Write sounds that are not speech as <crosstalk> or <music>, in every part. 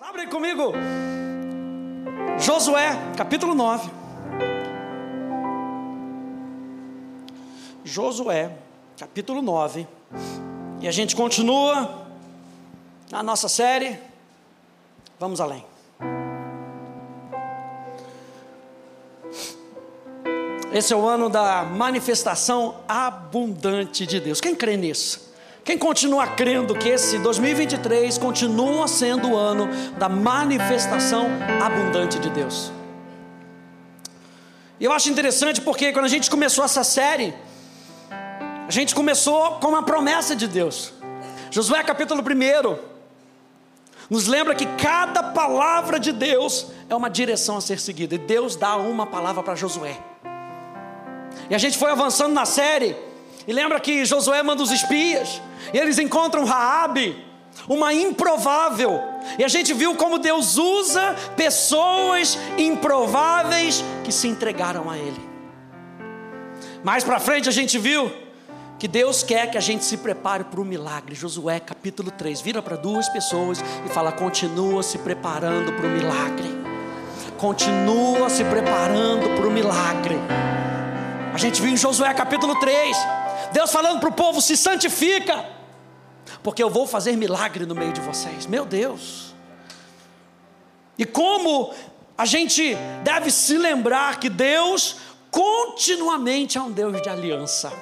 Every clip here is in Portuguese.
Abre comigo. Josué, capítulo 9. Josué, capítulo 9. E a gente continua na nossa série. Vamos além. Esse é o ano da manifestação abundante de Deus. Quem crê nisso? Quem continua crendo que esse 2023 continua sendo o ano da manifestação abundante de Deus? E eu acho interessante porque quando a gente começou essa série, a gente começou com uma promessa de Deus. Josué capítulo 1 nos lembra que cada palavra de Deus é uma direção a ser seguida, e Deus dá uma palavra para Josué. E a gente foi avançando na série, e lembra que Josué manda os espias, e eles encontram Raabe, uma improvável. E a gente viu como Deus usa pessoas improváveis que se entregaram a ele. Mais para frente a gente viu que Deus quer que a gente se prepare para o milagre. Josué capítulo 3, vira para duas pessoas e fala: continua se preparando para o milagre. Continua se preparando para o milagre. A gente viu em Josué capítulo 3, Deus falando para o povo: se santifica porque eu vou fazer milagre no meio de vocês. Meu Deus. E como a gente deve se lembrar que Deus continuamente é um Deus de aliança.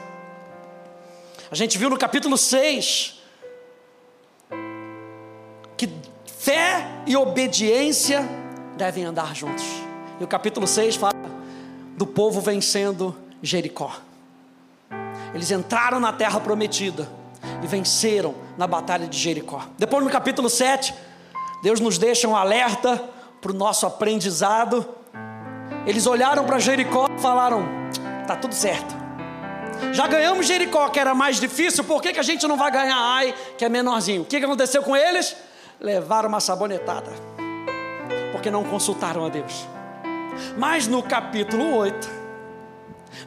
A gente viu no capítulo 6 que fé e obediência devem andar juntos. E o capítulo 6 fala do povo vencendo Jericó. Eles entraram na terra prometida e venceram na batalha de Jericó. Depois, no capítulo 7, Deus nos deixa um alerta para o nosso aprendizado. Eles olharam para Jericó e falaram: está tudo certo. Já ganhamos Jericó, que era mais difícil, por que, que a gente não vai ganhar Ai, que é menorzinho? O que, que aconteceu com eles? Levaram uma sabonetada, porque não consultaram a Deus. Mas no capítulo 8,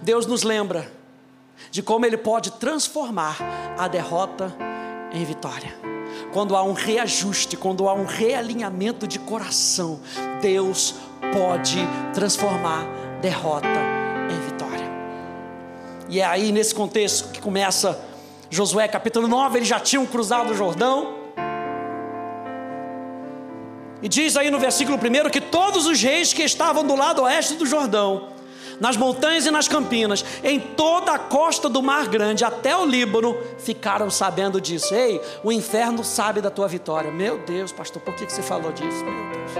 Deus nos lembra de como Ele pode transformar a derrota em vitória. Quando há um reajuste, quando há um realinhamento de coração, Deus pode transformar derrota em vitória. E é aí nesse contexto que começa Josué capítulo 9, eles já tinham cruzado o Jordão. E diz aí no versículo 1 que todos os reis que estavam do lado oeste do Jordão nas montanhas e nas campinas, em toda a costa do Mar Grande, até o Líbano, ficaram sabendo disso. Ei, o inferno sabe da tua vitória. Meu Deus, pastor, por que você falou disso? Meu Deus.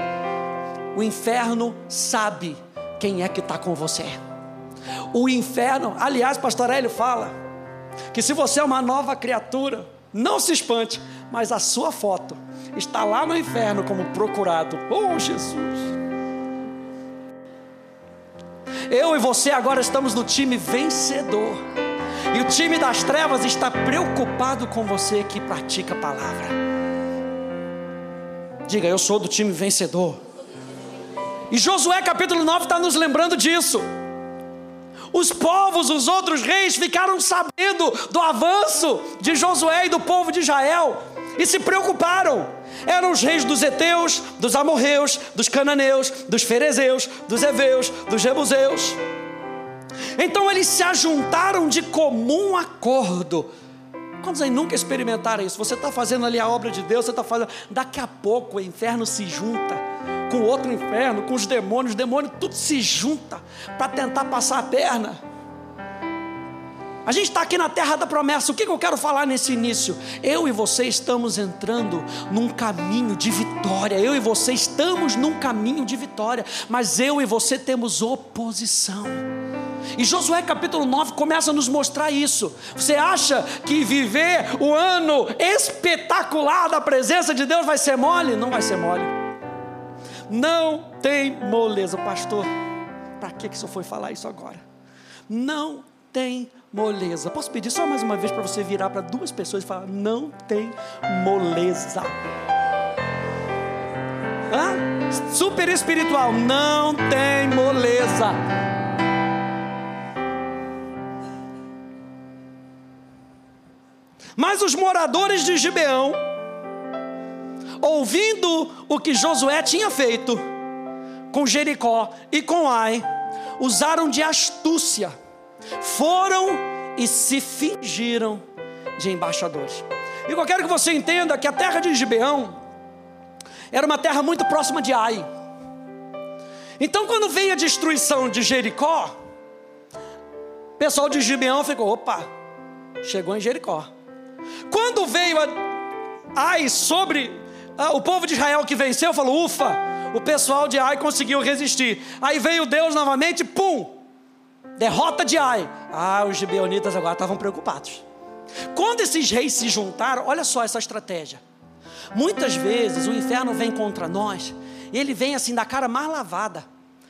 O inferno sabe quem é que está com você. O inferno, aliás, pastor Hélio fala que se você é uma nova criatura, não se espante, mas a sua foto está lá no inferno como procurado. Oh, Jesus! Eu e você agora estamos no time vencedor. E o time das trevas está preocupado com você que pratica a palavra. Diga, eu sou do time vencedor. E Josué capítulo 9 está nos lembrando disso. Os povos, os outros reis, ficaram sabendo do avanço de Josué e do povo de Israel e se preocuparam eram os reis dos Eteus, dos Amorreus, dos Cananeus, dos Ferezeus, dos Eveus, dos Jebuseus. Então eles se ajuntaram de comum acordo. Quantos aí nunca experimentaram isso? Você está fazendo ali a obra de Deus, você está fazendo. Daqui a pouco o inferno se junta com outro inferno, com os demônios, os demônios tudo se junta para tentar passar a perna. A gente está aqui na terra da promessa. O que, que eu quero falar nesse início? Eu e você estamos entrando num caminho de vitória. Eu e você estamos num caminho de vitória. Mas eu e você temos oposição. E Josué capítulo 9 começa a nos mostrar isso. Você acha que viver o ano espetacular da presença de Deus vai ser mole? Não vai ser mole. Não tem moleza, pastor. Para que, que o senhor foi falar isso agora? Não tem moleza. Posso pedir só mais uma vez para você virar para duas pessoas e falar: não tem moleza. Hã? Super espiritual, não tem moleza. Mas os moradores de Gibeão ouvindo o que Josué tinha feito com Jericó e com Ai, usaram de astúcia, foram e se fingiram de embaixadores. E eu quero que você entenda que a terra de Gibeão era uma terra muito próxima de Ai. Então, quando veio a destruição de Jericó, o pessoal de Gibeão ficou: opa, chegou em Jericó. Quando veio a Ai sobre ah, o povo de Israel que venceu, falou: ufa, o pessoal de Ai conseguiu resistir. Aí veio Deus novamente, pum, derrota de Ai. Ah, os gibeonitas agora estavam preocupados. Quando esses reis se juntaram, olha só essa estratégia. Muitas vezes o inferno vem contra nós, e ele vem assim da cara mais lavada,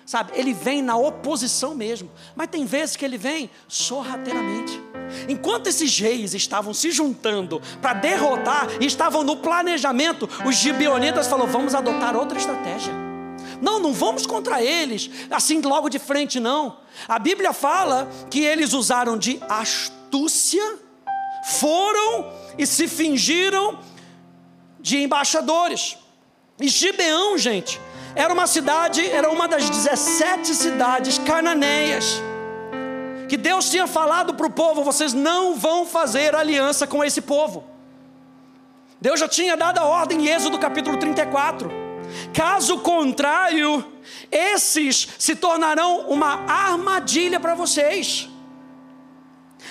sabe? Ele vem na oposição mesmo, mas tem vezes que ele vem sorrateiramente. Enquanto esses reis estavam se juntando para derrotar, estavam no planejamento, os gibeonitas falaram: vamos adotar outra estratégia. Não, não vamos contra eles, assim logo de frente, não. A Bíblia fala que eles usaram de astúcia, foram e se fingiram de embaixadores. E Gibeão, gente, era uma cidade, era uma das 17 cidades cananeias. Que Deus tinha falado para o povo: vocês não vão fazer aliança com esse povo. Deus já tinha dado a ordem em Êxodo capítulo 34. Caso contrário, esses se tornarão uma armadilha para vocês.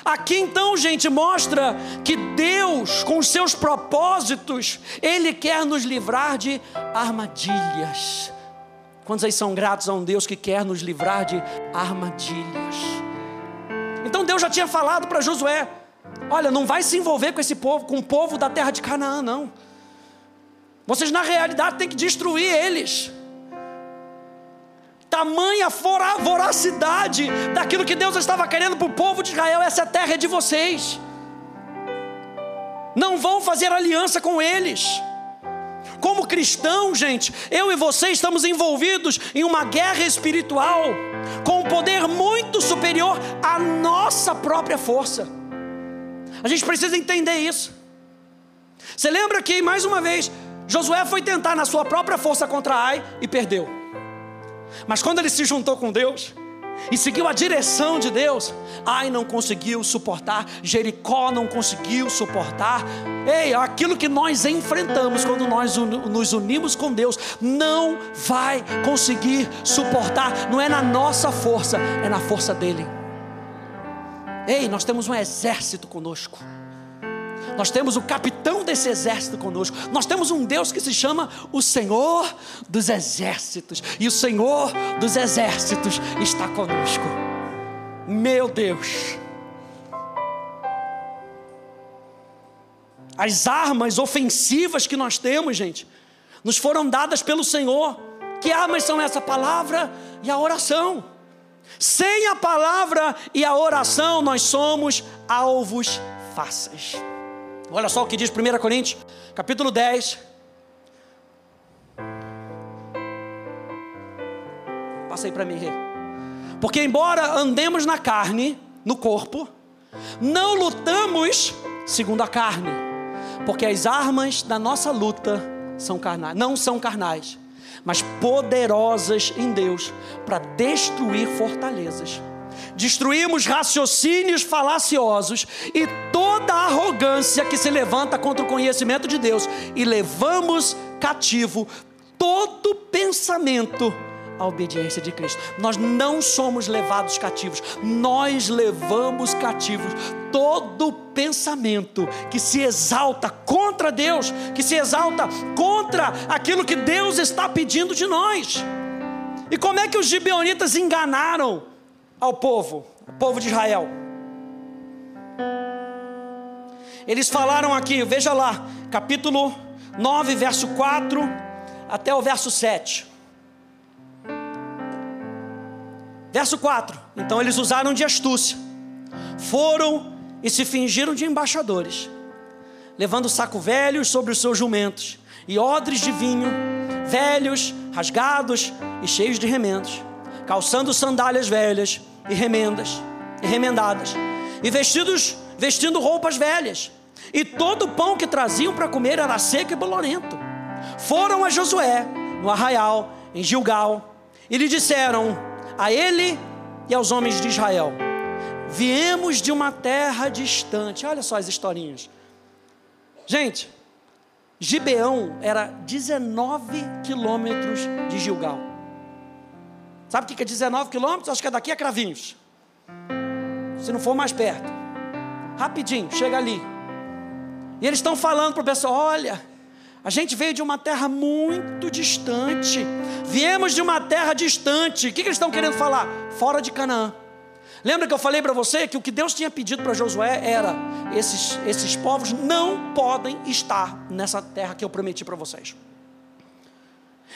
Aqui então, gente, mostra que Deus, com os seus propósitos, Ele quer nos livrar de armadilhas. Quantos aí são gratos a um Deus que quer nos livrar de armadilhas? Então Deus já tinha falado para Josué: olha, não vai se envolver com esse povo, com o povo da terra de Canaã, não. Vocês na realidade têm que destruir eles tamanha voracidade daquilo que Deus estava querendo para o povo de Israel, essa terra é de vocês. Não vão fazer aliança com eles. Como cristão, gente, eu e você estamos envolvidos em uma guerra espiritual com um poder muito superior à nossa própria força. A gente precisa entender isso. Você lembra que, mais uma vez, Josué foi tentar na sua própria força contra Ai e perdeu. Mas quando ele se juntou com Deus e seguiu a direção de Deus, Ai não conseguiu suportar, Jericó não conseguiu suportar. Ei, aquilo que nós enfrentamos quando nós nos unimos com Deus, não vai conseguir suportar, não é na nossa força, é na força dele. Ei, nós temos um exército conosco. Nós temos o capitão desse exército conosco. Nós temos um Deus que se chama o Senhor dos Exércitos. E o Senhor dos Exércitos está conosco. Meu Deus. As armas ofensivas que nós temos, gente, nos foram dadas pelo Senhor. Que armas são essa palavra e a oração? Sem a palavra e a oração, nós somos alvos fáceis. Olha só o que diz 1 Coríntios, capítulo 10. Passa aí para mim. Porque embora andemos na carne, no corpo, não lutamos segundo a carne, porque as armas da nossa luta são carnais, não são carnais, mas poderosas em Deus para destruir fortalezas destruímos raciocínios falaciosos e toda arrogância que se levanta contra o conhecimento de Deus e levamos cativo todo pensamento à obediência de Cristo. Nós não somos levados cativos, nós levamos cativos todo pensamento que se exalta contra Deus, que se exalta contra aquilo que Deus está pedindo de nós. E como é que os gibeonitas enganaram ao povo, ao povo de Israel. Eles falaram aqui, veja lá, capítulo 9, verso 4 até o verso 7. Verso 4: Então eles usaram de astúcia, foram e se fingiram de embaixadores, levando saco velhos sobre os seus jumentos e odres de vinho, velhos, rasgados e cheios de remendos, calçando sandálias velhas e remendas, e remendadas, e vestidos, vestindo roupas velhas. E todo o pão que traziam para comer era seco e bolorento. foram a Josué, no arraial, em Gilgal, e lhe disseram a ele e aos homens de Israel: Viemos de uma terra distante. Olha só as historinhas. Gente, Gibeão era 19 quilômetros de Gilgal. Sabe o que é 19 quilômetros? Acho que é daqui a Cravinhos. Se não for mais perto. Rapidinho, chega ali. E eles estão falando para o pessoal: olha, a gente veio de uma terra muito distante. Viemos de uma terra distante. O que, que eles estão querendo falar? Fora de Canaã. Lembra que eu falei para você que o que Deus tinha pedido para Josué era: esses, esses povos não podem estar nessa terra que eu prometi para vocês.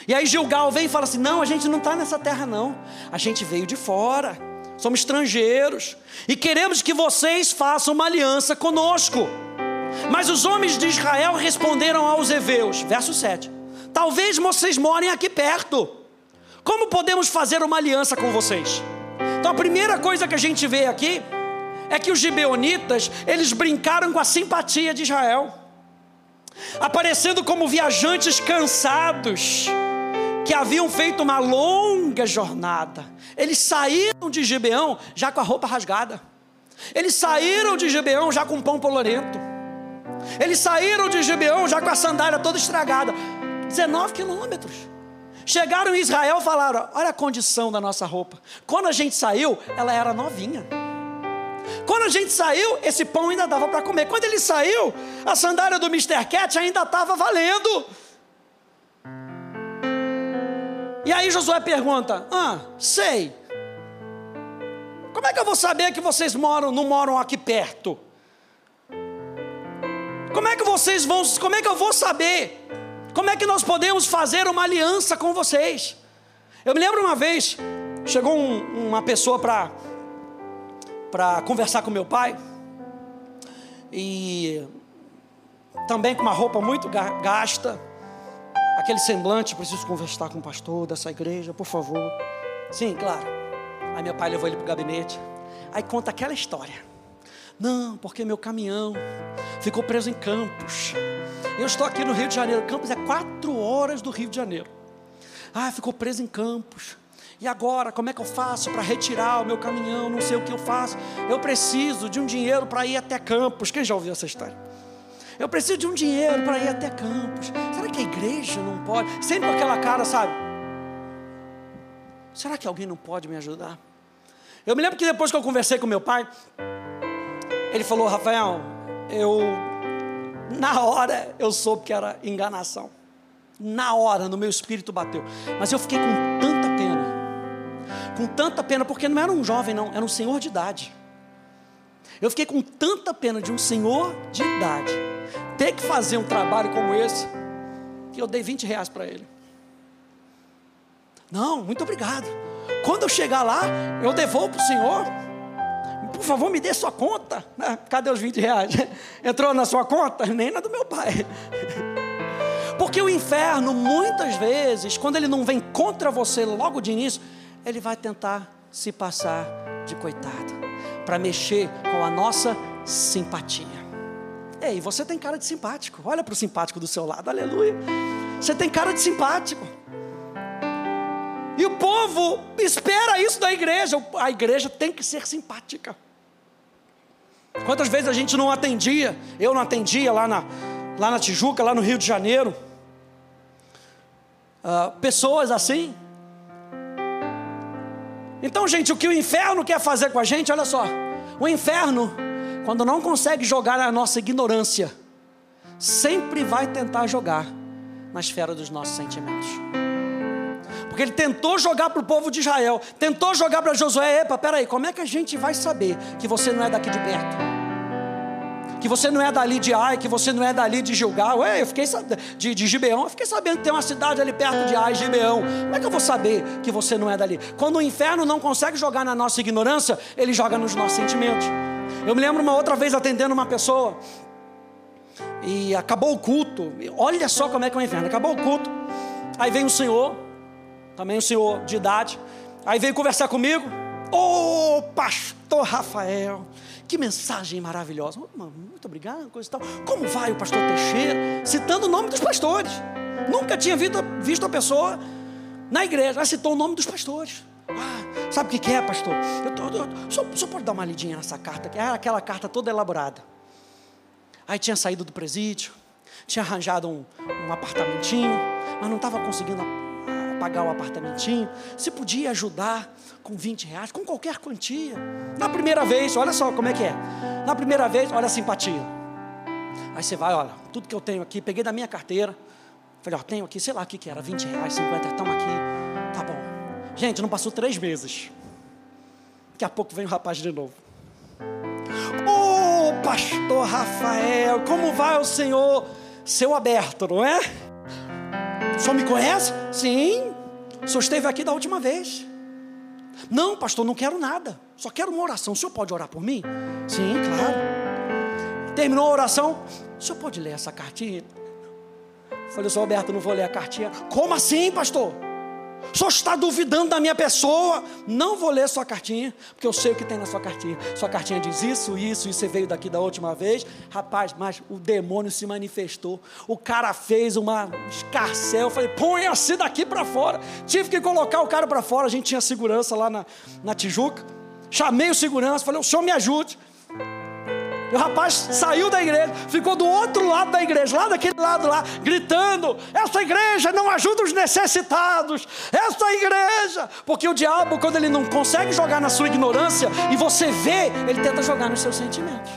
E aí Gilgal vem e fala assim: não, a gente não está nessa terra, não. A gente veio de fora, somos estrangeiros e queremos que vocês façam uma aliança conosco. Mas os homens de Israel responderam aos heveus, verso 7. Talvez vocês morem aqui perto. Como podemos fazer uma aliança com vocês? Então a primeira coisa que a gente vê aqui é que os gibeonitas, eles brincaram com a simpatia de Israel. Aparecendo como viajantes cansados, que haviam feito uma longa jornada. Eles saíram de Gibeão já com a roupa rasgada. Eles saíram de Gibeão já com pão polorento. Eles saíram de Gibeão já com a sandália toda estragada. 19 quilômetros. Chegaram em Israel e falaram: Olha a condição da nossa roupa. Quando a gente saiu, ela era novinha. Quando a gente saiu, esse pão ainda dava para comer. Quando ele saiu, a sandália do Mr. Cat ainda estava valendo. E aí Josué pergunta: Ah, sei. Como é que eu vou saber que vocês moram, não moram aqui perto? Como é que vocês vão, como é que eu vou saber? Como é que nós podemos fazer uma aliança com vocês? Eu me lembro uma vez, chegou um, uma pessoa para para conversar com meu pai e também com uma roupa muito gasta, aquele semblante, preciso conversar com o pastor dessa igreja, por favor. Sim, claro. Aí meu pai levou ele para o gabinete, aí conta aquela história. Não, porque meu caminhão ficou preso em Campos. Eu estou aqui no Rio de Janeiro. Campos é quatro horas do Rio de Janeiro. Ah, ficou preso em Campos. E agora, como é que eu faço para retirar o meu caminhão? Não sei o que eu faço. Eu preciso de um dinheiro para ir até Campos. Quem já ouviu essa história? Eu preciso de um dinheiro para ir até Campos. Será que a igreja não pode? Sempre com aquela cara, sabe? Será que alguém não pode me ajudar? Eu me lembro que depois que eu conversei com meu pai, ele falou: Rafael, eu, na hora, eu soube que era enganação. Na hora, no meu espírito bateu. Mas eu fiquei com tanta pena. Com tanta pena, porque não era um jovem, não, era um senhor de idade. Eu fiquei com tanta pena de um senhor de idade ter que fazer um trabalho como esse, que eu dei 20 reais para ele. Não, muito obrigado. Quando eu chegar lá, eu devolvo para o senhor por favor, me dê sua conta. Ah, cadê os 20 reais? <laughs> Entrou na sua conta? Nem na do meu pai. <laughs> Porque o inferno, muitas vezes, quando ele não vem contra você logo de início, ele vai tentar se passar de coitado, para mexer com a nossa simpatia. Ei, você tem cara de simpático. Olha para o simpático do seu lado, aleluia. Você tem cara de simpático. E o povo espera isso da igreja. A igreja tem que ser simpática. Quantas vezes a gente não atendia? Eu não atendia lá na, lá na Tijuca, lá no Rio de Janeiro. Uh, pessoas assim. Então, gente, o que o inferno quer fazer com a gente, olha só. O inferno, quando não consegue jogar a nossa ignorância, sempre vai tentar jogar na esfera dos nossos sentimentos. Porque ele tentou jogar para o povo de Israel, tentou jogar para Josué, epa, peraí, como é que a gente vai saber que você não é daqui de perto? Que você não é dali de Ai, que você não é dali de Gilgal, Ué, eu fiquei de, de Gibeão, eu fiquei sabendo que tem uma cidade ali perto de Ai, Gibeão. Como é que eu vou saber que você não é dali? Quando o inferno não consegue jogar na nossa ignorância, ele joga nos nossos sentimentos. Eu me lembro uma outra vez atendendo uma pessoa, e acabou o culto. Olha só como é que é o inferno. Acabou o culto. Aí vem o Senhor, também um senhor de idade. Aí veio conversar comigo. Ô oh, pastor Rafael, que mensagem maravilhosa. Muito obrigado, coisa e tal. Como vai o pastor Teixeira? Citando o nome dos pastores. Nunca tinha visto, visto a pessoa na igreja. Ela citou o nome dos pastores. Ah, sabe o que, é, pastor? Eu tô, eu, só, só pode dar uma lidinha nessa carta, era aquela carta toda elaborada. Aí tinha saído do presídio, tinha arranjado um, um apartamentinho, mas não estava conseguindo pagar o apartamentinho. Se podia ajudar com 20 reais, com qualquer quantia. Na primeira vez, olha só como é que é. Na primeira vez, olha a simpatia. Aí você vai, olha, tudo que eu tenho aqui, peguei da minha carteira. Falei, ó, tenho aqui, sei lá o que, que era, 20 reais, 50, estamos aqui. Tá bom. Gente, não passou três meses. Daqui a pouco vem o rapaz de novo. Ô, oh, pastor Rafael, como vai o senhor? Seu aberto, não é? Senhor me conhece? Sim. Senhor esteve aqui da última vez. Não, pastor, não quero nada. Só quero uma oração. O senhor pode orar por mim? Sim, claro. Terminou a oração. O senhor pode ler essa cartinha? Falei, senhor Alberto, não vou ler a cartinha. Como assim, pastor? Só está duvidando da minha pessoa. Não vou ler sua cartinha, porque eu sei o que tem na sua cartinha. Sua cartinha diz isso, isso, e você veio daqui da última vez. Rapaz, mas o demônio se manifestou. O cara fez uma escarcel. Eu falei, põe-se daqui para fora. Tive que colocar o cara para fora. A gente tinha segurança lá na, na Tijuca. Chamei o segurança, falei, o senhor me ajude. O rapaz saiu da igreja, ficou do outro lado da igreja, lá daquele lado lá, gritando: essa igreja não ajuda os necessitados, essa igreja. Porque o diabo, quando ele não consegue jogar na sua ignorância e você vê, ele tenta jogar nos seus sentimentos.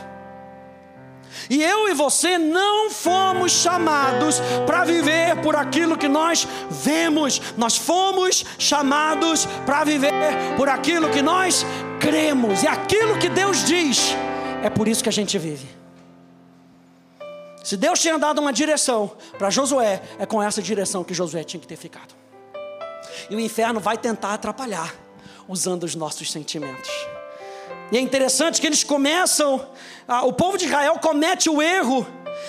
E eu e você não fomos chamados para viver por aquilo que nós vemos, nós fomos chamados para viver por aquilo que nós cremos, e aquilo que Deus diz é por isso que a gente vive. Se Deus tinha dado uma direção para Josué, é com essa direção que Josué tinha que ter ficado. E o inferno vai tentar atrapalhar, usando os nossos sentimentos. E é interessante que eles começam, o povo de Israel comete o erro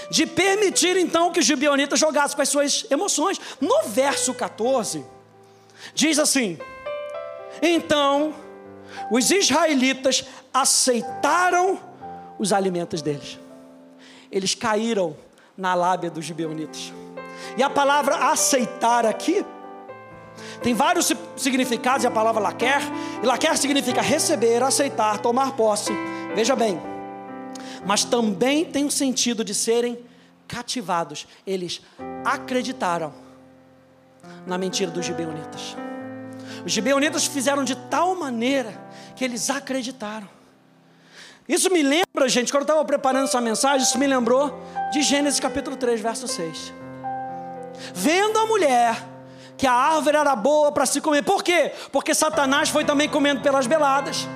de permitir então que os gibeonitas jogassem com as suas emoções. No verso 14, diz assim: Então os israelitas aceitaram os alimentos deles. Eles caíram na lábia dos gibeonitas. E a palavra aceitar aqui tem vários significados, e a palavra laquer, e laquer significa receber, aceitar, tomar posse. Veja bem, mas também tem o sentido de serem cativados. Eles acreditaram na mentira dos gibeonitas. Os gibeonitas fizeram de tal maneira que eles acreditaram. Isso me lembra, gente, quando eu estava preparando essa mensagem, isso me lembrou de Gênesis capítulo 3, verso 6. Vendo a mulher que a árvore era boa para se comer. Por quê? Porque Satanás foi também comendo pelas beladas.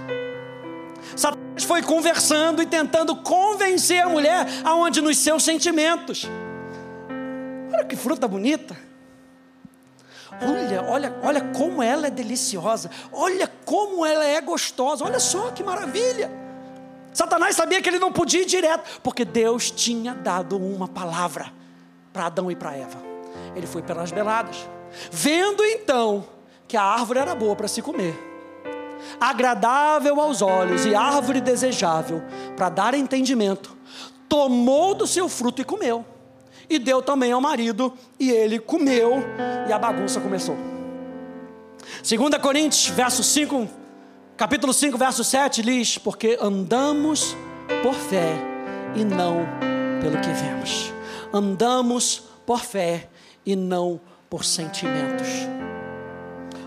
Satanás foi conversando e tentando convencer a mulher aonde nos seus sentimentos. Olha que fruta bonita. Olha, olha, olha como ela é deliciosa. Olha como ela é gostosa. Olha só que maravilha. Satanás sabia que ele não podia ir direto, porque Deus tinha dado uma palavra para Adão e para Eva. Ele foi pelas beladas. Vendo então que a árvore era boa para se comer, agradável aos olhos e árvore desejável para dar entendimento, tomou do seu fruto e comeu. E deu também ao marido, e ele comeu, e a bagunça começou. 2 Coríntios, verso 5, Capítulo 5, verso 7 diz: Porque andamos por fé e não pelo que vemos. Andamos por fé e não por sentimentos.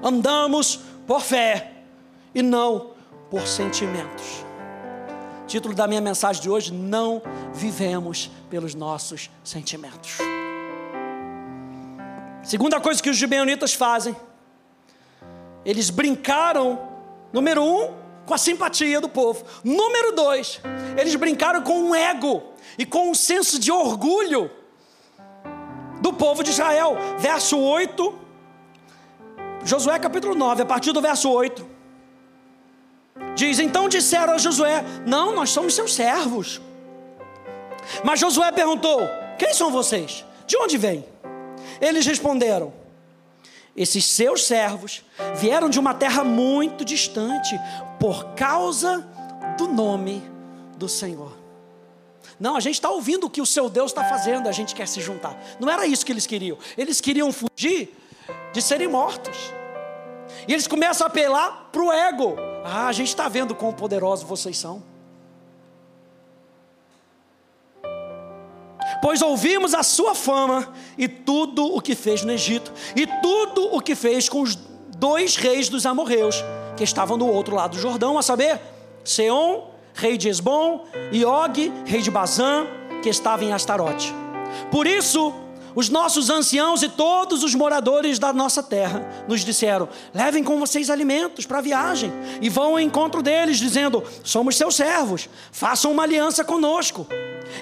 Andamos por fé e não por sentimentos. Título da minha mensagem de hoje: Não vivemos pelos nossos sentimentos. Segunda coisa que os gibeonitas fazem, eles brincaram Número um, com a simpatia do povo. Número dois, eles brincaram com um ego e com um senso de orgulho do povo de Israel. Verso 8, Josué capítulo 9, a partir do verso 8. Diz: Então disseram a Josué: Não, nós somos seus servos. Mas Josué perguntou: Quem são vocês? De onde vêm? Eles responderam: esses seus servos vieram de uma terra muito distante por causa do nome do Senhor. Não, a gente está ouvindo o que o seu Deus está fazendo, a gente quer se juntar. Não era isso que eles queriam. Eles queriam fugir de serem mortos. E eles começam a apelar para o ego. Ah, a gente está vendo quão poderosos vocês são. Pois ouvimos a sua fama e tudo o que fez no Egito, e tudo o que fez com os dois reis dos amorreus, que estavam do outro lado do Jordão, a saber, Seom, rei de Esbom, e Og, rei de Bazã, que estava em Astarote. Por isso, os nossos anciãos e todos os moradores da nossa terra nos disseram: levem com vocês alimentos para a viagem e vão ao encontro deles, dizendo: somos seus servos, façam uma aliança conosco.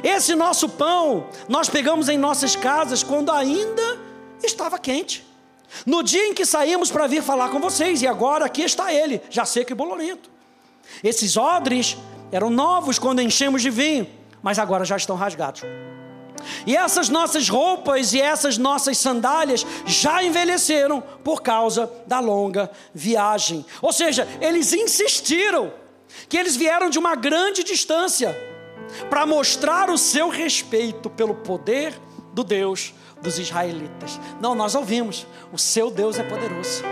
Esse nosso pão nós pegamos em nossas casas quando ainda estava quente. No dia em que saímos para vir falar com vocês, e agora aqui está ele, já seco e bolorento. Esses odres eram novos quando enchemos de vinho, mas agora já estão rasgados. E essas nossas roupas e essas nossas sandálias já envelheceram por causa da longa viagem. Ou seja, eles insistiram que eles vieram de uma grande distância para mostrar o seu respeito pelo poder do Deus dos israelitas. Não, nós ouvimos, o seu Deus é poderoso.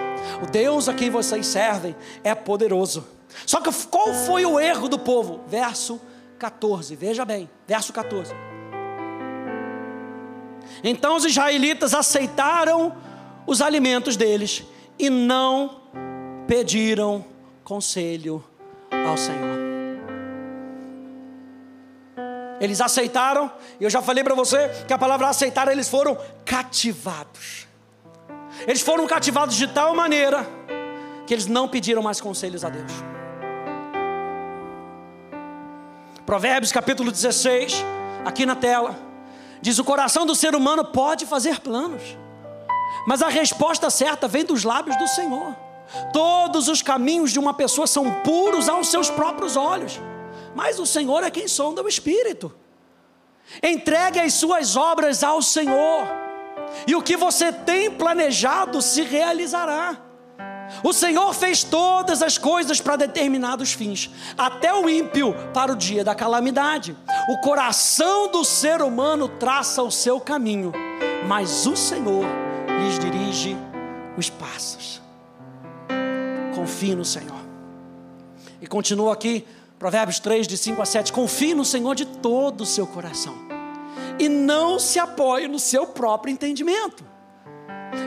O Deus a quem vocês servem é poderoso. Só que qual foi o erro do povo? Verso 14, veja bem, verso 14. Então os israelitas aceitaram os alimentos deles e não pediram conselho ao Senhor. Eles aceitaram, e eu já falei para você que a palavra aceitar, eles foram cativados. Eles foram cativados de tal maneira que eles não pediram mais conselhos a Deus. Provérbios capítulo 16, aqui na tela, diz: O coração do ser humano pode fazer planos, mas a resposta certa vem dos lábios do Senhor. Todos os caminhos de uma pessoa são puros aos seus próprios olhos mas o Senhor é quem sonda o espírito. Entregue as suas obras ao Senhor, e o que você tem planejado se realizará. O Senhor fez todas as coisas para determinados fins, até o ímpio para o dia da calamidade. O coração do ser humano traça o seu caminho, mas o Senhor lhes dirige os passos. Confie no Senhor. E continua aqui Provérbios 3, de 5 a 7. Confie no Senhor de todo o seu coração e não se apoie no seu próprio entendimento.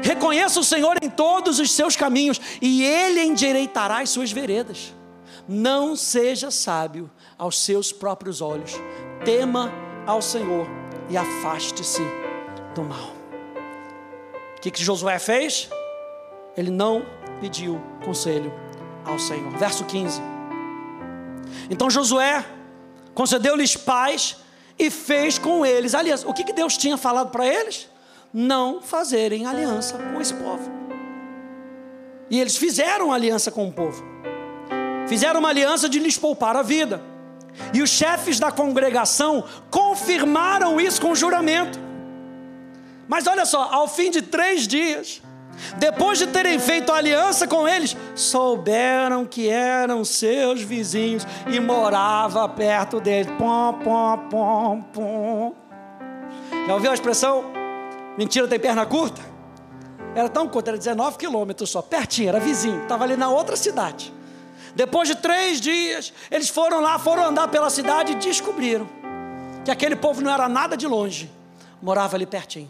Reconheça o Senhor em todos os seus caminhos e Ele endireitará as suas veredas. Não seja sábio aos seus próprios olhos, tema ao Senhor e afaste-se do mal. O que, que Josué fez? Ele não pediu conselho ao Senhor. Verso 15. Então Josué concedeu-lhes paz e fez com eles aliança. O que, que Deus tinha falado para eles? Não fazerem aliança com esse povo. E eles fizeram aliança com o povo. Fizeram uma aliança de lhes poupar a vida. E os chefes da congregação confirmaram isso com juramento. Mas olha só, ao fim de três dias, depois de terem feito aliança com eles, souberam que eram seus vizinhos e morava perto deles. Pom, pom, pom, pom. Já ouviu a expressão? Mentira tem perna curta? Era tão curta, era 19 quilômetros só, pertinho, era vizinho, estava ali na outra cidade. Depois de três dias, eles foram lá, foram andar pela cidade e descobriram que aquele povo não era nada de longe, morava ali pertinho.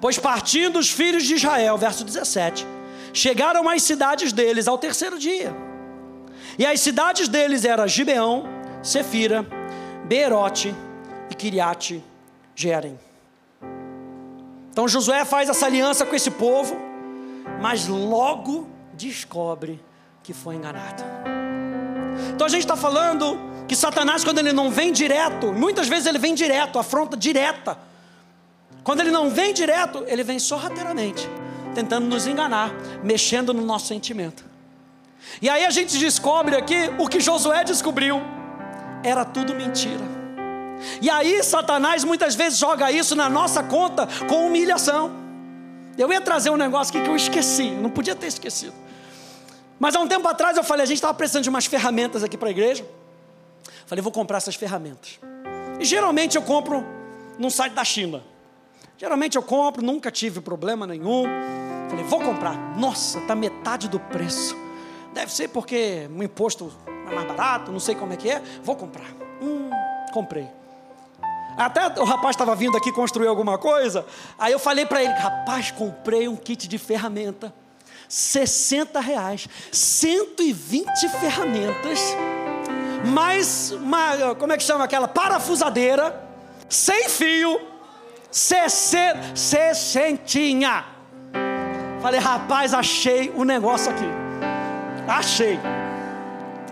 Pois partindo os filhos de Israel, verso 17, chegaram às cidades deles ao terceiro dia. E as cidades deles eram Gibeão, Sefira, Beerote e Kiriate Jerem. Então Josué faz essa aliança com esse povo, mas logo descobre que foi enganado. Então a gente está falando que Satanás, quando ele não vem direto, muitas vezes ele vem direto, afronta direta quando ele não vem direto, ele vem sorrateiramente, tentando nos enganar, mexendo no nosso sentimento. E aí a gente descobre aqui o que Josué descobriu: era tudo mentira. E aí Satanás muitas vezes joga isso na nossa conta com humilhação. Eu ia trazer um negócio aqui que eu esqueci, não podia ter esquecido. Mas há um tempo atrás eu falei, a gente estava precisando de umas ferramentas aqui para a igreja. Falei, vou comprar essas ferramentas. E geralmente eu compro num site da China. Geralmente eu compro, nunca tive problema nenhum. Falei, vou comprar. Nossa, tá metade do preço. Deve ser porque o imposto é mais barato, não sei como é que é. Vou comprar. Hum, comprei. Até o rapaz estava vindo aqui construir alguma coisa. Aí eu falei para ele, rapaz, comprei um kit de ferramenta. 60 reais. 120 ferramentas. Mais uma, como é que chama aquela? Parafusadeira. Sem fio. Sessentinha. Falei, rapaz, achei o negócio aqui. Achei.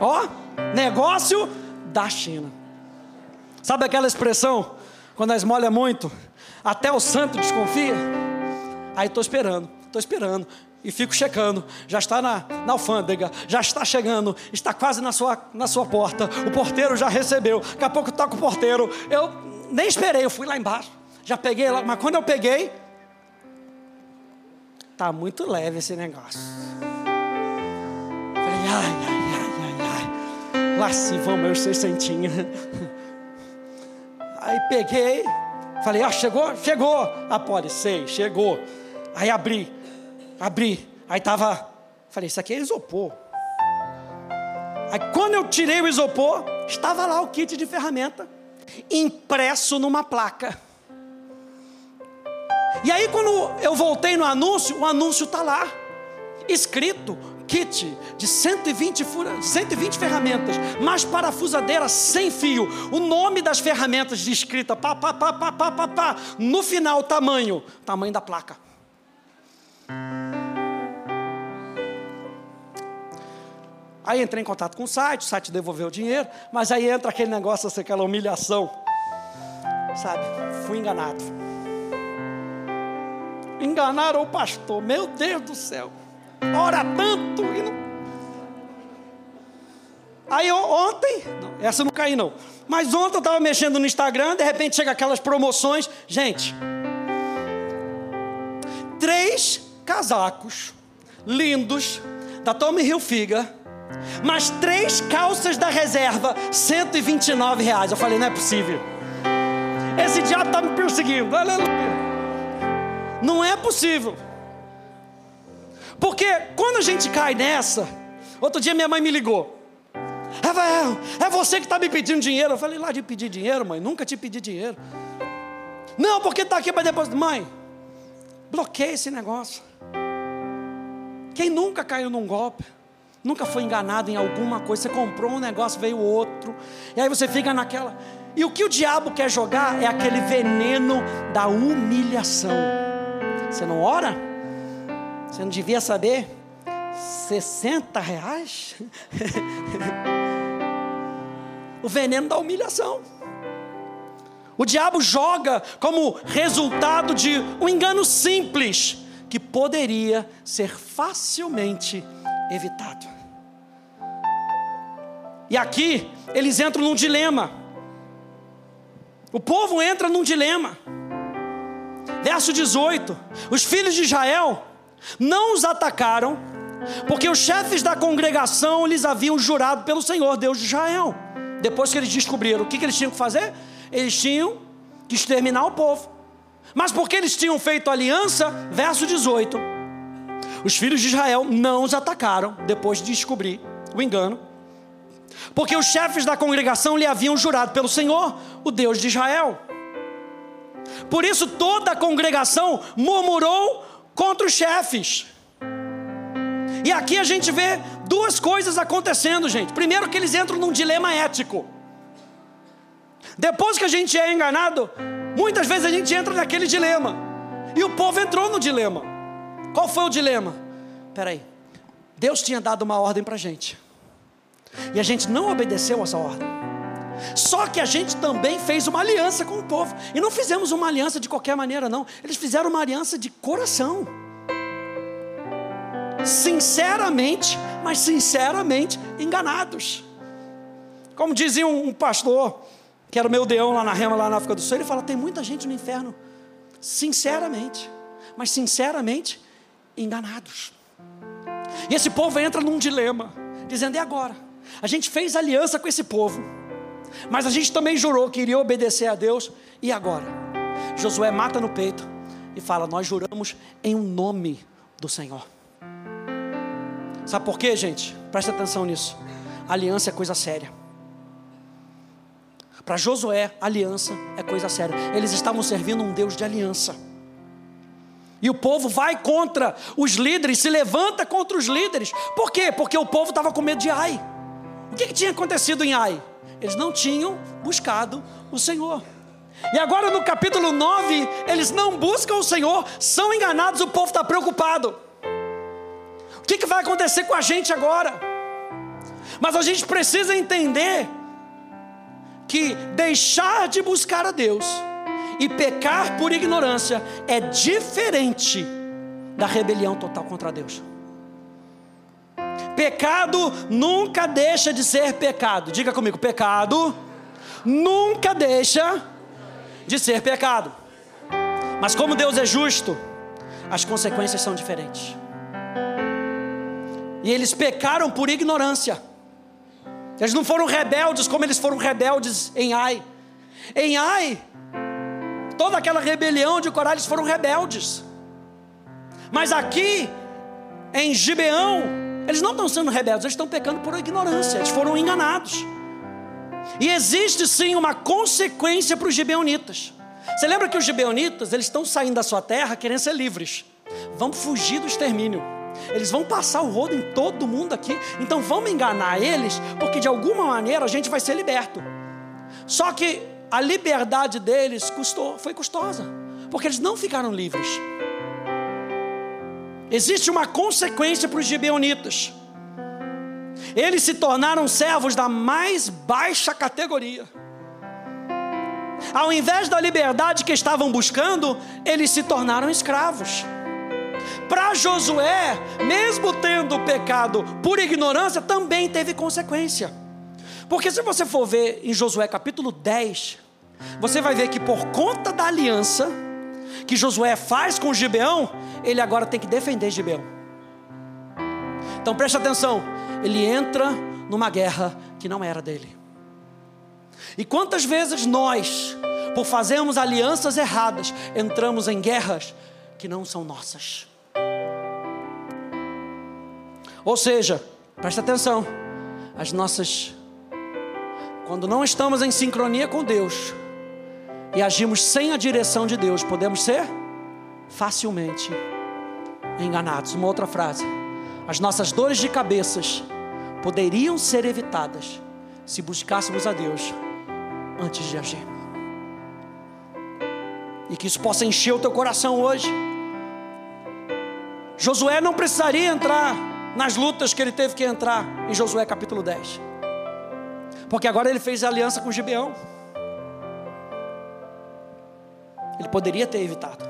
Ó, negócio da China. Sabe aquela expressão? Quando a esmola é muito, até o santo desconfia. Aí estou esperando, estou esperando. E fico checando, já está na, na alfândega, já está chegando, está quase na sua, na sua porta. O porteiro já recebeu, daqui a pouco toca o porteiro. Eu nem esperei, eu fui lá embaixo, já peguei lá, mas quando eu peguei, tá muito leve esse negócio. Falei, ai, ai, ai, ai, ai. Lá se vão meus seiscentinhos. <laughs> Aí peguei, falei, ah, chegou? Chegou. Ah, pode ser, chegou. Aí abri, abri. Aí tava, falei, isso aqui é isopor. Aí quando eu tirei o isopor, estava lá o kit de ferramenta, impresso numa placa. E aí quando eu voltei no anúncio, o anúncio está lá, escrito, kit de 120, 120 ferramentas, mais parafusadeira sem fio, o nome das ferramentas de escrita, pá, pá, pá, pá, pá, pá, pá. no final tamanho, tamanho da placa. Aí entrei em contato com o site, o site devolveu o dinheiro, mas aí entra aquele negócio, aquela humilhação. Sabe, fui enganado. Enganaram o pastor, meu Deus do céu ora tanto e não... Aí ontem, não, essa não caí não, mas ontem eu estava mexendo no Instagram, de repente chega aquelas promoções, gente, três casacos lindos da Tommy Hilfiger, mas três calças da reserva, 129 reais. Eu falei, não é possível. Esse diabo está me perseguindo, aleluia. Não é possível. Porque quando a gente cai nessa, outro dia minha mãe me ligou. Rafael, é você que está me pedindo dinheiro. Eu falei, lá de pedir dinheiro, mãe, nunca te pedi dinheiro. Não, porque está aqui para depois. Mãe, bloqueia esse negócio. Quem nunca caiu num golpe? Nunca foi enganado em alguma coisa. Você comprou um negócio, veio outro. E aí você fica naquela. E o que o diabo quer jogar é aquele veneno da humilhação. Você não ora? Você não devia saber? 60 reais? <laughs> o veneno da humilhação. O diabo joga como resultado de um engano simples que poderia ser facilmente evitado. E aqui eles entram num dilema. O povo entra num dilema. Verso 18: Os filhos de Israel não os atacaram, porque os chefes da congregação lhes haviam jurado pelo Senhor, Deus de Israel. Depois que eles descobriram o que, eles tinham que fazer, eles tinham que exterminar o povo. Mas porque eles tinham feito aliança, verso 18: os filhos de Israel não os atacaram, depois de descobrir o engano, porque os chefes da congregação lhe haviam jurado pelo Senhor, o Deus de Israel. Por isso toda a congregação murmurou contra os chefes. E aqui a gente vê duas coisas acontecendo, gente. Primeiro, que eles entram num dilema ético. Depois que a gente é enganado, muitas vezes a gente entra naquele dilema. E o povo entrou no dilema. Qual foi o dilema? Peraí, Deus tinha dado uma ordem para a gente. E a gente não obedeceu essa ordem. Só que a gente também fez uma aliança com o povo. E não fizemos uma aliança de qualquer maneira, não. Eles fizeram uma aliança de coração. Sinceramente, mas sinceramente enganados. Como dizia um pastor, que era o meu deão lá na Rema, lá na África do Sul, ele fala: tem muita gente no inferno, sinceramente, mas sinceramente enganados. E esse povo entra num dilema, dizendo: e agora? A gente fez aliança com esse povo Mas a gente também jurou que iria obedecer a Deus. E agora? Josué mata no peito e fala: Nós juramos em um nome do Senhor. Sabe por quê, gente? Presta atenção nisso. Aliança é coisa séria. Para Josué, aliança é coisa séria. Eles estavam servindo um Deus de aliança. E o povo vai contra os líderes, se levanta contra os líderes. Por quê? Porque o povo estava com medo de Ai. O que, que tinha acontecido em Ai? Eles não tinham buscado o Senhor. E agora no capítulo 9, eles não buscam o Senhor, são enganados, o povo está preocupado. O que, que vai acontecer com a gente agora? Mas a gente precisa entender que deixar de buscar a Deus e pecar por ignorância é diferente da rebelião total contra Deus. Pecado nunca deixa de ser pecado. Diga comigo, pecado nunca deixa de ser pecado. Mas como Deus é justo, as consequências são diferentes. E eles pecaram por ignorância. Eles não foram rebeldes como eles foram rebeldes em Ai. Em Ai, toda aquela rebelião de Corá, eles foram rebeldes. Mas aqui, em Gibeão, eles não estão sendo rebeldes, eles estão pecando por ignorância, eles foram enganados. E existe sim uma consequência para os gibeonitas. Você lembra que os gibeonitas, eles estão saindo da sua terra querendo ser livres. Vão fugir do extermínio. Eles vão passar o rodo em todo mundo aqui. Então vamos enganar eles, porque de alguma maneira a gente vai ser liberto. Só que a liberdade deles custou, foi custosa, porque eles não ficaram livres. Existe uma consequência para os gibeonitas. Eles se tornaram servos da mais baixa categoria. Ao invés da liberdade que estavam buscando, eles se tornaram escravos. Para Josué, mesmo tendo pecado por ignorância, também teve consequência. Porque se você for ver em Josué capítulo 10, você vai ver que por conta da aliança que Josué faz com Gibeão, ele agora tem que defender Gibeão. Então preste atenção, ele entra numa guerra que não era dele. E quantas vezes nós, por fazermos alianças erradas, entramos em guerras que não são nossas? Ou seja, presta atenção, as nossas. Quando não estamos em sincronia com Deus e agimos sem a direção de Deus, podemos ser facilmente enganados. Uma outra frase: as nossas dores de cabeças poderiam ser evitadas se buscássemos a Deus antes de agir. E que isso possa encher o teu coração hoje. Josué não precisaria entrar nas lutas que ele teve que entrar em Josué capítulo 10. Porque agora ele fez aliança com Gibeão. Ele poderia ter evitado.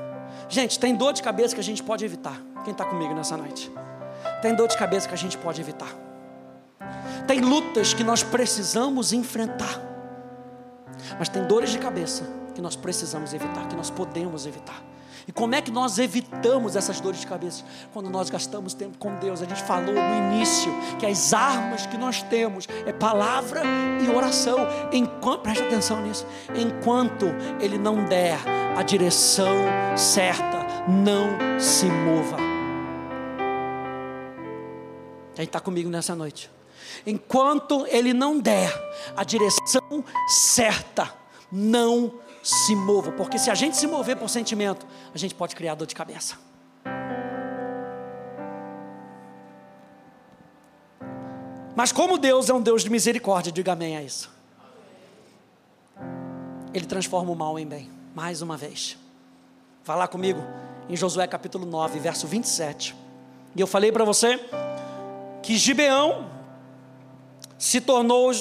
Gente, tem dor de cabeça que a gente pode evitar. Quem está comigo nessa noite? Tem dor de cabeça que a gente pode evitar. Tem lutas que nós precisamos enfrentar. Mas tem dores de cabeça que nós precisamos evitar, que nós podemos evitar. E como é que nós evitamos essas dores de cabeça? Quando nós gastamos tempo com Deus. A gente falou no início que as armas que nós temos é palavra e oração. Enquanto, atenção nisso. Enquanto Ele não der a direção certa, não se mova. Quem está comigo nessa noite? Enquanto Ele não der a direção certa, não se se mova, porque se a gente se mover por sentimento, a gente pode criar dor de cabeça. Mas como Deus é um Deus de misericórdia, diga amém a isso. Ele transforma o mal em bem, mais uma vez. Vai lá comigo em Josué capítulo 9, verso 27. E eu falei para você que Gibeão se tornou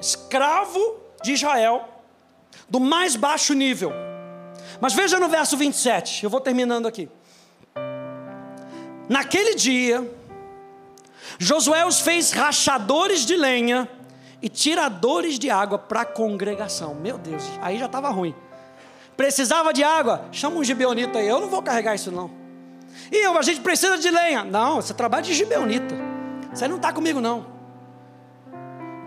escravo de Israel do mais baixo nível. Mas veja no verso 27, eu vou terminando aqui. Naquele dia, Josué os fez rachadores de lenha e tiradores de água para a congregação. Meu Deus, aí já estava ruim. Precisava de água? Chama um gibeonita aí. Eu não vou carregar isso não. E eu, a gente precisa de lenha. Não, você trabalha de gibeonita. Você não está comigo não.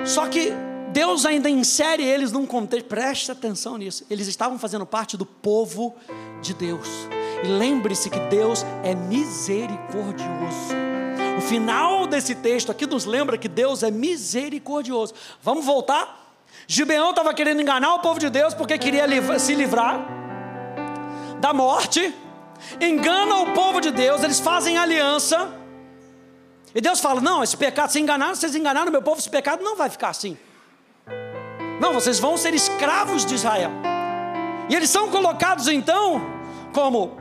Só que Deus ainda insere eles num contexto, preste atenção nisso. Eles estavam fazendo parte do povo de Deus. E lembre-se que Deus é misericordioso. O final desse texto aqui nos lembra que Deus é misericordioso. Vamos voltar? Gibeão estava querendo enganar o povo de Deus porque queria se livrar da morte. Engana o povo de Deus, eles fazem aliança. E Deus fala: Não, esse pecado, se enganaram, vocês enganaram meu povo, esse pecado não vai ficar assim. Não, vocês vão ser escravos de Israel. E eles são colocados então como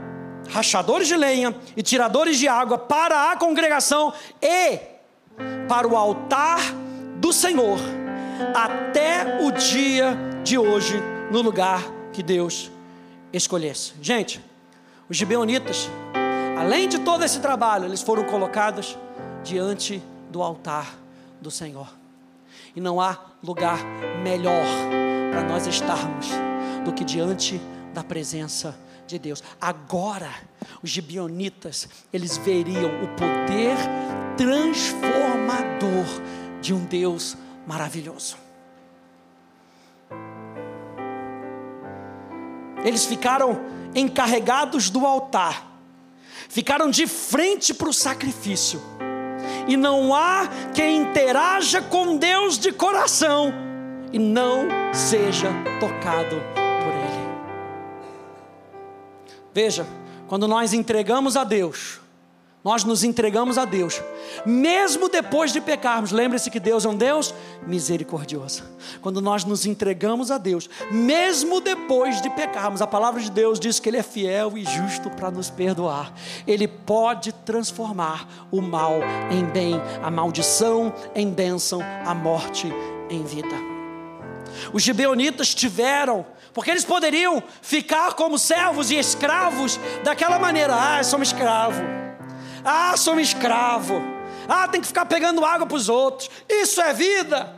rachadores de lenha e tiradores de água para a congregação e para o altar do Senhor, até o dia de hoje, no lugar que Deus escolhesse. Gente, os gibeonitas, além de todo esse trabalho, eles foram colocados diante do altar do Senhor. E não há lugar melhor para nós estarmos do que diante da presença de Deus. Agora, os gibionitas, eles veriam o poder transformador de um Deus maravilhoso. Eles ficaram encarregados do altar, ficaram de frente para o sacrifício e não há quem interaja com Deus de coração e não seja tocado por Ele. Veja, quando nós entregamos a Deus, nós nos entregamos a Deus, mesmo depois de pecarmos. Lembre-se que Deus é um Deus misericordioso. Quando nós nos entregamos a Deus, mesmo depois de pecarmos, a palavra de Deus diz que Ele é fiel e justo para nos perdoar. Ele pode transformar o mal em bem, a maldição em bênção, a morte em vida. Os gibeonitas tiveram porque eles poderiam ficar como servos e escravos daquela maneira: ah, somos escravos ah, sou um escravo. Ah, tem que ficar pegando água para os outros. Isso é vida.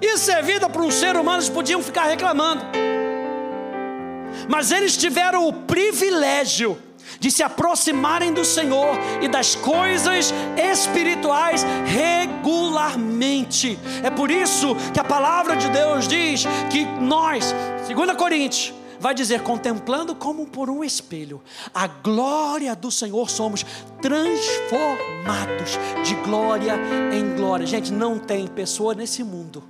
Isso é vida para um ser humano. Eles podiam ficar reclamando. Mas eles tiveram o privilégio de se aproximarem do Senhor e das coisas espirituais regularmente. É por isso que a palavra de Deus diz que nós, 2 Coríntios vai dizer: contemplando como por um espelho a glória do Senhor, somos transformados de glória em glória. Gente, não tem pessoa nesse mundo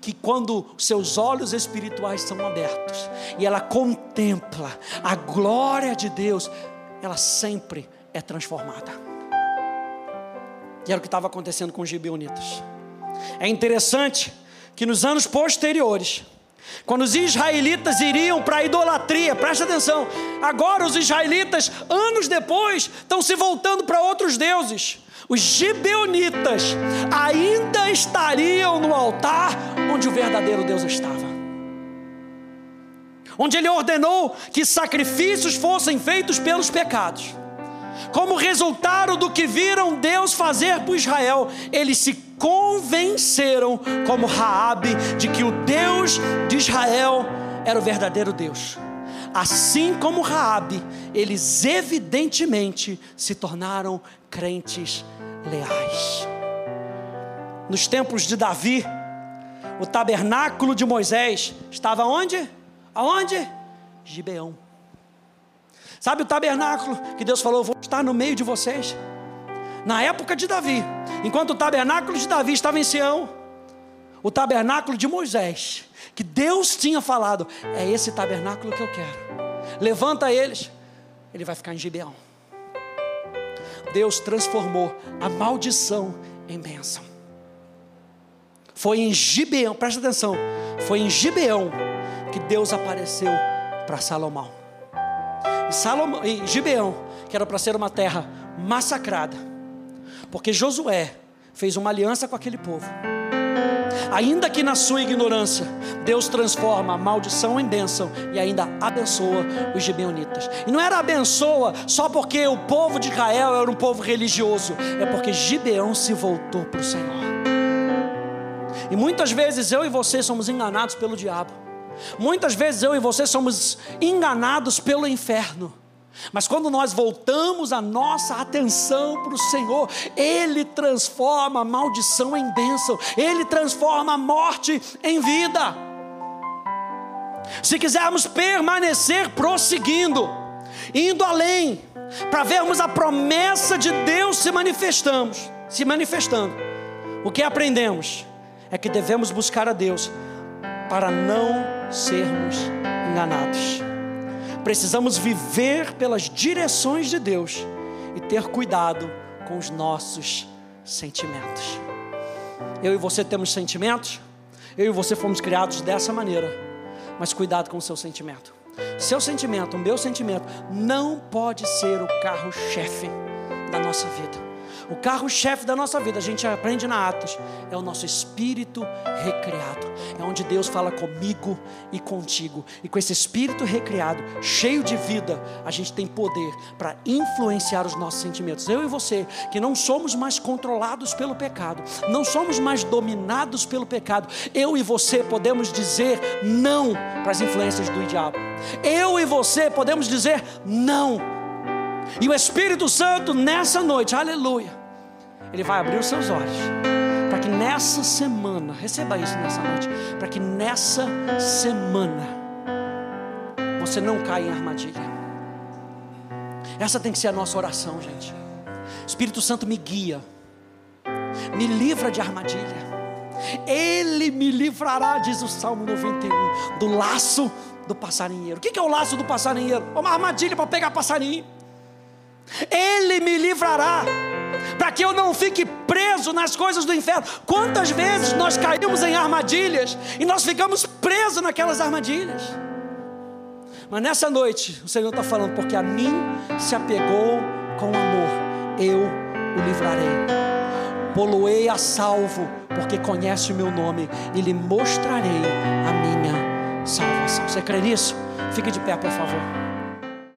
que quando seus olhos espirituais são abertos e ela contempla a glória de Deus, ela sempre é transformada. E era o que estava acontecendo com os gibeonitas. É interessante que nos anos posteriores, quando os israelitas iriam para a idolatria, presta atenção, agora os israelitas, anos depois, estão se voltando para outros deuses. Os gibeonitas ainda estariam no altar onde o verdadeiro Deus estava. Onde ele ordenou que sacrifícios fossem feitos pelos pecados. Como resultado do que viram Deus fazer por Israel, eles se convenceram, como Raabe, de que o Deus de Israel era o verdadeiro Deus. Assim como Raabe, eles evidentemente se tornaram crentes leais. Nos tempos de Davi, o tabernáculo de Moisés estava onde? Aonde? Gibeão. Sabe o tabernáculo que Deus falou: vou estar no meio de vocês? Na época de Davi, enquanto o tabernáculo de Davi estava em Sião, o tabernáculo de Moisés, que Deus tinha falado: é esse tabernáculo que eu quero. Levanta eles, ele vai ficar em Gibeão. Deus transformou a maldição em bênção. Foi em Gibeão, presta atenção, foi em Gibeão que Deus apareceu para Salomão. Salomão, em Gibeão, que era para ser uma terra massacrada, porque Josué fez uma aliança com aquele povo. Ainda que na sua ignorância, Deus transforma a maldição em bênção e ainda abençoa os gibeonitas. E não era abençoa só porque o povo de Israel era um povo religioso, é porque Gibeão se voltou para o Senhor. E muitas vezes eu e você somos enganados pelo diabo. Muitas vezes eu e você somos enganados pelo inferno, Mas quando nós voltamos a nossa atenção para o Senhor, Ele transforma a maldição em bênção, Ele transforma a morte em vida. Se quisermos permanecer prosseguindo, indo além, para vermos a promessa de Deus se manifestando, se manifestando, o que aprendemos é que devemos buscar a Deus para não sermos enganados. Precisamos viver pelas direções de Deus e ter cuidado com os nossos sentimentos. Eu e você temos sentimentos, eu e você fomos criados dessa maneira, mas cuidado com o seu sentimento. Seu sentimento, o meu sentimento, não pode ser o carro-chefe da nossa vida. O carro-chefe da nossa vida, a gente aprende na Atos, é o nosso espírito recriado. É onde Deus fala comigo e contigo. E com esse espírito recriado, cheio de vida, a gente tem poder para influenciar os nossos sentimentos. Eu e você, que não somos mais controlados pelo pecado, não somos mais dominados pelo pecado. Eu e você podemos dizer não para as influências do diabo. Eu e você podemos dizer não e o Espírito Santo, nessa noite, aleluia, ele vai abrir os seus olhos. Para que nessa semana, receba isso nessa noite, para que nessa semana você não caia em armadilha. Essa tem que ser a nossa oração, gente. Espírito Santo me guia, me livra de armadilha. Ele me livrará, diz o Salmo 91, do laço do passarinheiro. O que é o laço do passarinheiro? É uma armadilha para pegar passarinho. Ele me livrará, para que eu não fique preso nas coisas do inferno. Quantas vezes nós caímos em armadilhas e nós ficamos presos naquelas armadilhas? Mas nessa noite, o Senhor está falando, porque a mim se apegou com amor, eu o livrarei. Poloei a salvo, porque conhece o meu nome, e lhe mostrarei a minha salvação. Você crê nisso? Fique de pé, por favor.